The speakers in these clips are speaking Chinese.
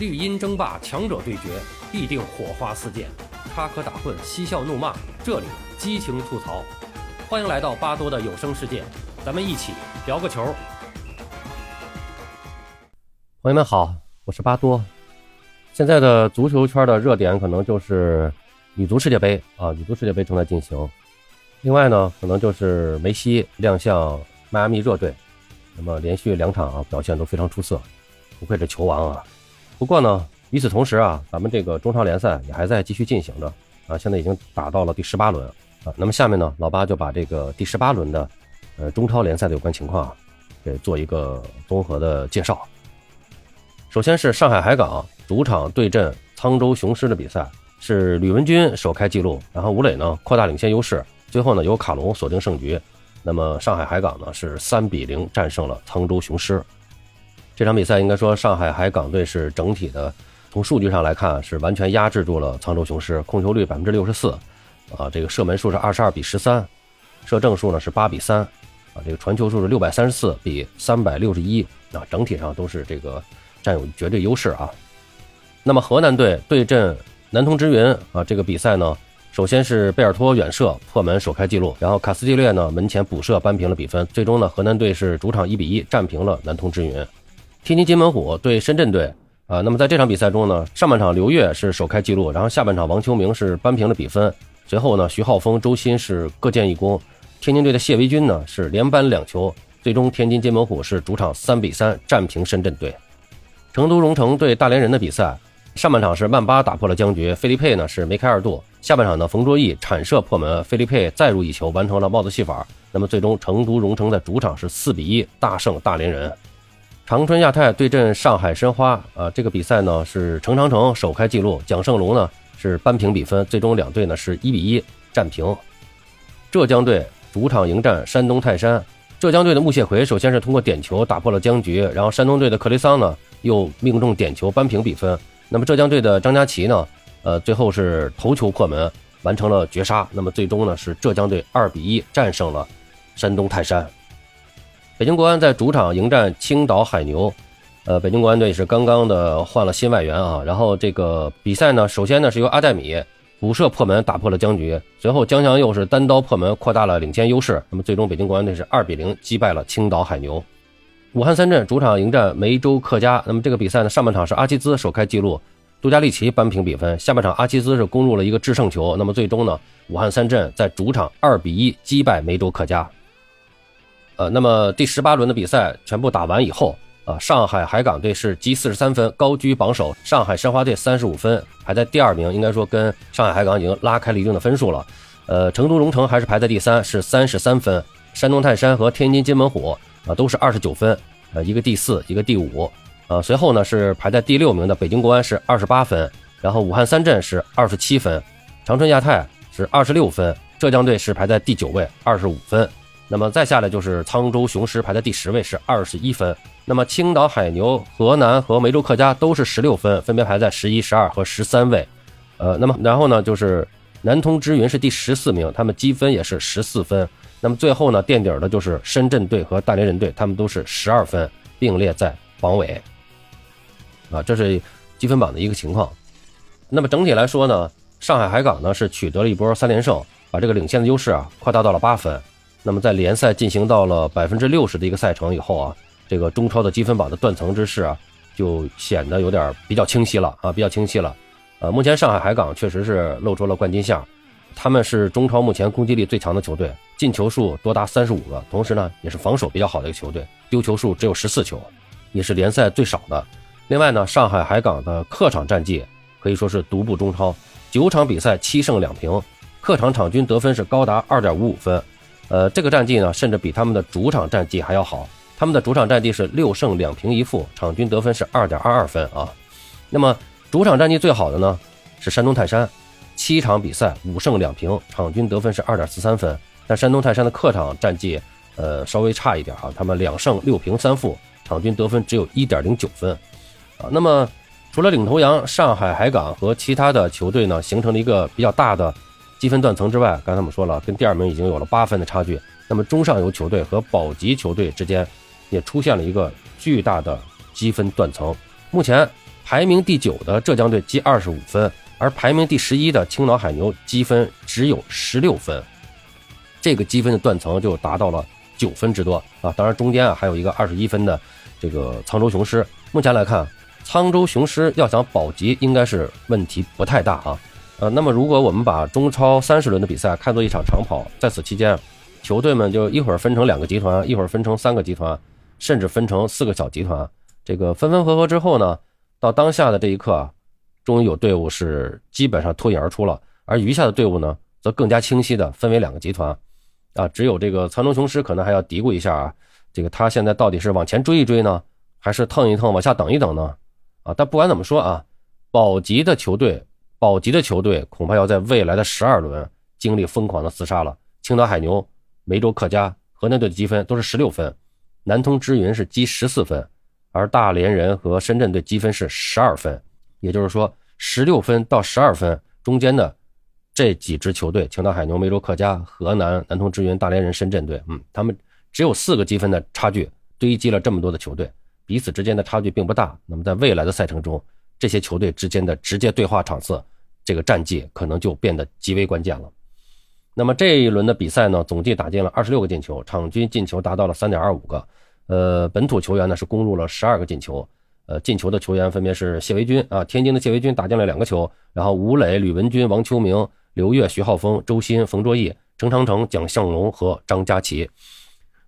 绿茵争霸，强者对决，必定火花四溅；插科打诨，嬉笑怒骂，这里激情吐槽。欢迎来到巴多的有声世界，咱们一起聊个球。朋友们好，我是巴多。现在的足球圈的热点可能就是女足世界杯啊，女足世界杯正在进行。另外呢，可能就是梅西亮相迈阿密热队，那么连续两场啊表现都非常出色，不愧是球王啊。不过呢，与此同时啊，咱们这个中超联赛也还在继续进行着啊，现在已经打到了第十八轮啊。那么下面呢，老八就把这个第十八轮的呃中超联赛的有关情况啊，给做一个综合的介绍。首先是上海海港主场对阵沧州雄狮的比赛，是吕文君首开纪录，然后吴磊呢扩大领先优势，最后呢由卡隆锁定胜局。那么上海海港呢是三比零战胜了沧州雄狮。这场比赛应该说，上海海港队是整体的，从数据上来看是完全压制住了沧州雄狮，控球率百分之六十四，啊，这个射门数是二十二比十三，射正数呢是八比三，啊，这个传球数是六百三十四比三百六十一，啊，整体上都是这个占有绝对优势啊。那么河南队对阵南通之云啊，这个比赛呢，首先是贝尔托远射破门首开纪录，然后卡斯蒂略呢门前补射扳平了比分，最终呢河南队是主场一比一战平了南通之云。天津津门虎对深圳队啊，那么在这场比赛中呢，上半场刘越是首开纪录，然后下半场王秋明是扳平了比分，随后呢徐浩峰、周鑫是各建一功，天津队的谢维军呢是连扳两球，最终天津津门虎是主场三比三战平深圳队。成都蓉城对大连人的比赛，上半场是曼巴打破了僵局，费利佩呢是梅开二度，下半场呢冯卓毅铲射破门，费利佩再入一球完成了帽子戏法，那么最终成都蓉城在主场是四比一大胜大连人。长春亚泰对阵上海申花，啊，这个比赛呢是程长城首开纪录，蒋胜龙呢是扳平比分，最终两队呢是一比一战平。浙江队主场迎战山东泰山，浙江队的穆谢奎首先是通过点球打破了僵局，然后山东队的克雷桑呢又命中点球扳平比分。那么浙江队的张佳琪呢，呃，最后是头球破门完成了绝杀。那么最终呢是浙江队二比一战胜了山东泰山。北京国安在主场迎战青岛海牛，呃，北京国安队是刚刚的换了新外援啊。然后这个比赛呢，首先呢是由阿戴米补射破门打破了僵局，随后江翔又是单刀破门扩大了领先优势。那么最终北京国安队是二比零击败了青岛海牛。武汉三镇主场迎战梅州客家，那么这个比赛呢，上半场是阿基兹首开纪录，杜加利奇扳平比分，下半场阿基兹是攻入了一个制胜球。那么最终呢，武汉三镇在主场二比一击败梅州客家。呃，那么第十八轮的比赛全部打完以后，啊，上海海港队是积四十三分，高居榜首；上海申花队三十五分，排在第二名。应该说跟上海海港已经拉开了一定的分数了。呃，成都蓉城还是排在第三，是三十三分；山东泰山和天津津门虎啊都是二十九分，呃，一个第四，一个第五。呃，随后呢是排在第六名的北京国安是二十八分，然后武汉三镇是二十七分，长春亚泰是二十六分，浙江队是排在第九位，二十五分。那么再下来就是沧州雄狮排在第十位，是二十一分。那么青岛海牛、河南和梅州客家都是十六分，分别排在十一、十二和十三位。呃，那么然后呢，就是南通之云是第十四名，他们积分也是十四分。那么最后呢，垫底的就是深圳队和大连人队，他们都是十二分，并列在榜尾。啊，这是积分榜的一个情况。那么整体来说呢，上海海港呢是取得了一波三连胜，把这个领先的优势啊扩大到了八分。那么在联赛进行到了百分之六十的一个赛程以后啊，这个中超的积分榜的断层之势啊，就显得有点比较清晰了啊，比较清晰了。呃，目前上海海港确实是露出了冠军相，他们是中超目前攻击力最强的球队，进球数多达三十五个，同时呢也是防守比较好的一个球队，丢球数只有十四球，也是联赛最少的。另外呢，上海海港的客场战绩可以说是独步中超，九场比赛七胜两平，客场场均得分是高达二点五五分。呃，这个战绩呢，甚至比他们的主场战绩还要好。他们的主场战绩是六胜两平一负，场均得分是二点二二分啊。那么主场战绩最好的呢是山东泰山，七场比赛五胜两平，场均得分是二点四三分。但山东泰山的客场战绩呃稍微差一点啊，他们两胜六平三负，场均得分只有一点零九分啊。那么除了领头羊上海海港和其他的球队呢，形成了一个比较大的。积分断层之外，刚才我们说了，跟第二名已经有了八分的差距。那么中上游球队和保级球队之间也出现了一个巨大的积分断层。目前排名第九的浙江队积二十五分，而排名第十一的青岛海牛积分只有十六分，这个积分的断层就达到了九分之多啊！当然中间啊还有一个二十一分的这个沧州雄狮。目前来看，沧州雄狮要想保级，应该是问题不太大啊。呃，那么如果我们把中超三十轮的比赛看作一场长跑，在此期间，球队们就一会儿分成两个集团，一会儿分成三个集团，甚至分成四个小集团，这个分分合合之后呢？到当下的这一刻啊，终于有队伍是基本上脱颖而出了，而余下的队伍呢，则更加清晰的分为两个集团，啊，只有这个残龙雄狮可能还要嘀咕一下啊，这个他现在到底是往前追一追呢，还是蹭一蹭往下等一等呢？啊，但不管怎么说啊，保级的球队，保级的球队恐怕要在未来的十二轮经历疯狂的厮杀了。青岛海牛、梅州客家、河南队的积分都是十六分，南通支云是积十四分。而大连人和深圳队积分是十二分，也就是说，十六分到十二分中间的这几支球队，青岛海牛、梅州客家、河南南通支云、大连人、深圳队，嗯，他们只有四个积分的差距，堆积了这么多的球队，彼此之间的差距并不大。那么在未来的赛程中，这些球队之间的直接对话场次，这个战绩可能就变得极为关键了。那么这一轮的比赛呢，总计打进了二十六个进球，场均进球达到了三点二五个。呃，本土球员呢是攻入了十二个进球，呃，进球的球员分别是谢维军啊，天津的谢维军打进了两个球，然后吴磊、吕文君、王秋明、刘越、徐浩峰、周鑫、冯卓毅、程长城、蒋向龙和张佳琪。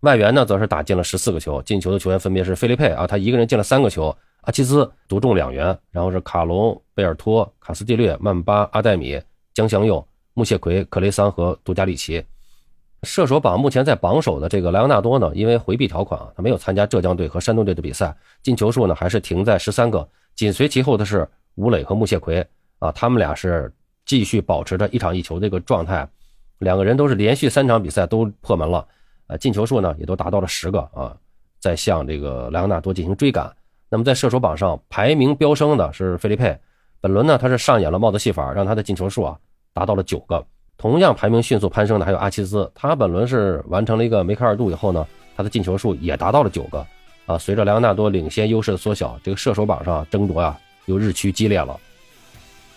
外援呢则是打进了十四个球，进球的球员分别是费利佩啊，他一个人进了三个球，阿齐兹独中两元，然后是卡隆、贝尔托、卡斯蒂略、曼巴、阿戴米、江祥佑、穆谢奎、克雷桑和杜加里奇。射手榜目前在榜首的这个莱昂纳多呢，因为回避条款啊，他没有参加浙江队和山东队的比赛，进球数呢还是停在十三个。紧随其后的是吴磊和穆谢奎啊，他们俩是继续保持着一场一球这个状态，两个人都是连续三场比赛都破门了，呃，进球数呢也都达到了十个啊，在向这个莱昂纳多进行追赶。那么在射手榜上排名飙升的是费利佩，本轮呢他是上演了帽子戏法，让他的进球数啊达到了九个。同样排名迅速攀升的还有阿齐兹，他本轮是完成了一个梅开二度以后呢，他的进球数也达到了九个，啊，随着莱昂纳多领先优势的缩小，这个射手榜上争夺啊又日趋激烈了，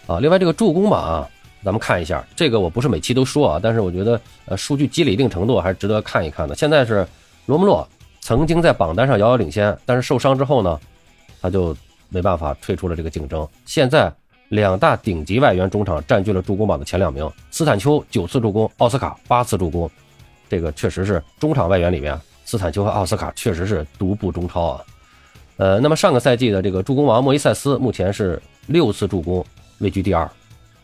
啊，另外这个助攻榜啊，咱们看一下，这个我不是每期都说啊，但是我觉得呃数据积累一定程度还是值得看一看的。现在是罗姆洛曾经在榜单上遥遥领先，但是受伤之后呢，他就没办法退出了这个竞争，现在。两大顶级外援中场占据了助攻榜的前两名，斯坦丘九次助攻，奥斯卡八次助攻，这个确实是中场外援里面，斯坦丘和奥斯卡确实是独步中超啊。呃，那么上个赛季的这个助攻王莫伊塞斯目前是六次助攻，位居第二，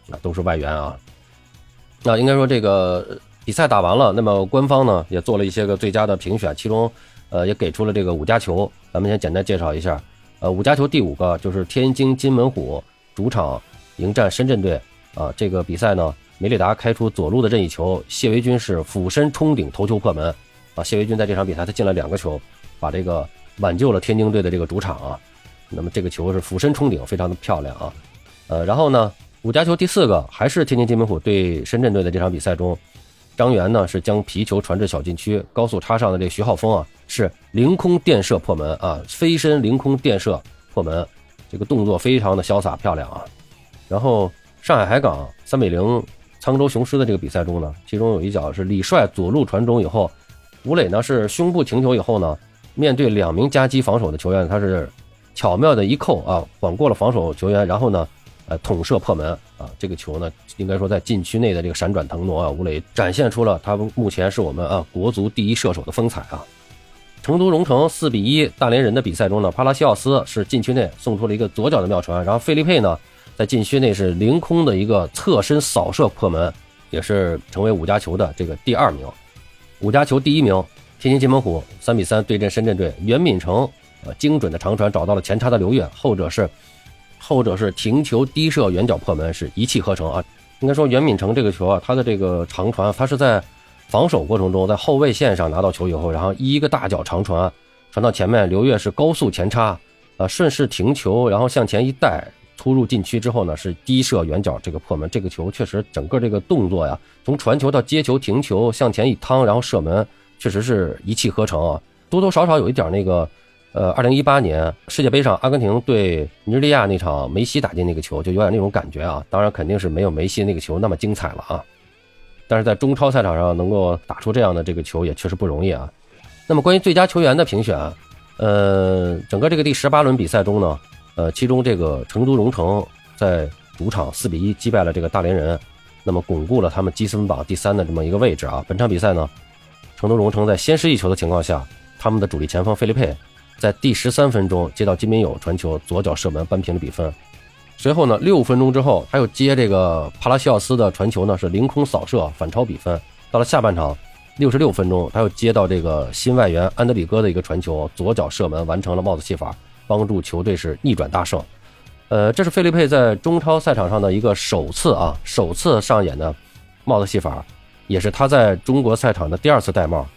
那都是外援啊。那应该说这个比赛打完了，那么官方呢也做了一些个最佳的评选，其中呃也给出了这个五佳球，咱们先简单介绍一下，呃五佳球第五个就是天津津门虎。主场迎战深圳队啊，这个比赛呢，梅里达开出左路的任意球，谢维军是俯身冲顶头球破门啊。谢维军在这场比赛他进了两个球，把这个挽救了天津队的这个主场啊。那么这个球是俯身冲顶，非常的漂亮啊。呃，然后呢，五加球第四个还是天津津门虎对深圳队的这场比赛中，张源呢是将皮球传至小禁区，高速插上的这徐浩峰啊是凌空垫射破门啊，飞身凌空垫射破门。这个动作非常的潇洒漂亮啊，然后上海海港三比零沧州雄狮的这个比赛中呢，其中有一脚是李帅左路传中以后，吴磊呢是胸部停球以后呢，面对两名夹击防守的球员，他是巧妙的一扣啊，晃过了防守球员，然后呢，呃捅射破门啊，这个球呢应该说在禁区内的这个闪转腾挪啊，吴磊展现出了他目前是我们啊国足第一射手的风采啊。成都荣城四比一大连人的比赛中呢，帕拉西奥斯是禁区内送出了一个左脚的妙传，然后费利佩呢在禁区内是凌空的一个侧身扫射破门，也是成为五加球的这个第二名。五加球第一名，天津津门虎三比三对阵深圳队，袁敏成呃精准的长传找到了前插的刘越，后者是后者是停球低射远角破门，是一气呵成啊。应该说袁敏成这个球啊，他的这个长传他是在。防守过程中，在后卫线上拿到球以后，然后一个大脚长传传到前面，刘越是高速前插，啊，顺势停球，然后向前一带，突入禁区之后呢，是低射远角这个破门。这个球确实整个这个动作呀，从传球到接球、停球、向前一趟，然后射门，确实是一气呵成啊，多多少少有一点那个呃，二零一八年世界杯上，阿根廷对尼日利亚那场梅西打进那个球，就有点那种感觉啊。当然，肯定是没有梅西那个球那么精彩了啊。但是在中超赛场上能够打出这样的这个球，也确实不容易啊。那么关于最佳球员的评选，呃，整个这个第十八轮比赛中呢，呃，其中这个成都荣城在主场四比一击败了这个大连人，那么巩固了他们积分榜第三的这么一个位置啊。本场比赛呢，成都荣城在先失一球的情况下，他们的主力前锋费利佩。在第十三分钟接到金敏友传球，左脚射门扳平了比分。随后呢，六分钟之后，他又接这个帕拉西奥斯的传球呢，是凌空扫射反超比分。到了下半场六十六分钟，他又接到这个新外援安德里戈的一个传球，左脚射门完成了帽子戏法，帮助球队是逆转大胜。呃，这是费利佩在中超赛场上的一个首次啊，首次上演的帽子戏法，也是他在中国赛场的第二次戴帽。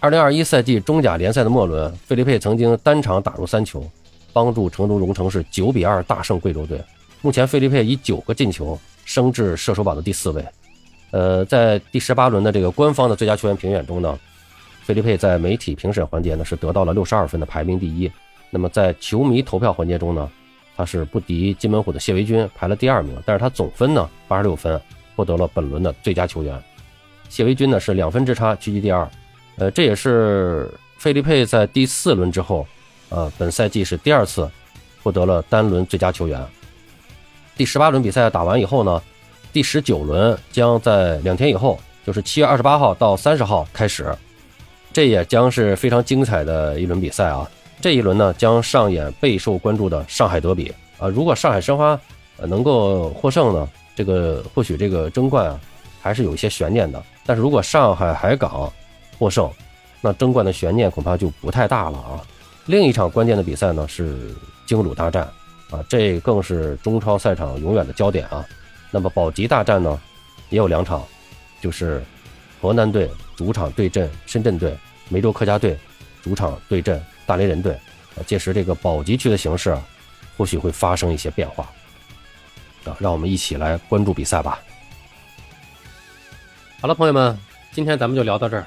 二零二一赛季中甲联赛的末轮，费利佩曾经单场打入三球，帮助成都荣城是九比二大胜贵州队。目前，费利佩以九个进球升至射手榜的第四位。呃，在第十八轮的这个官方的最佳球员评选中呢，费利佩在媒体评审环节呢是得到了六十二分的排名第一。那么在球迷投票环节中呢，他是不敌金门虎的谢维军，排了第二名。但是他总分呢八十六分，获得了本轮的最佳球员。谢维军呢是两分之差屈居第二。呃，这也是费利佩在第四轮之后，呃，本赛季是第二次获得了单轮最佳球员。第十八轮比赛打完以后呢，第十九轮将在两天以后，就是七月二十八号到三十号开始，这也将是非常精彩的一轮比赛啊！这一轮呢，将上演备受关注的上海德比啊！如果上海申花呃能够获胜呢，这个或许这个争冠啊还是有一些悬念的。但是如果上海海港，获胜，那争冠的悬念恐怕就不太大了啊！另一场关键的比赛呢是京鲁大战啊，这更是中超赛场永远的焦点啊。那么保级大战呢也有两场，就是河南队主场对阵深圳队，梅州客家队主场对阵大连人队。啊，届时这个保级区的形势，或许会发生一些变化啊，让我们一起来关注比赛吧。好了，朋友们，今天咱们就聊到这儿。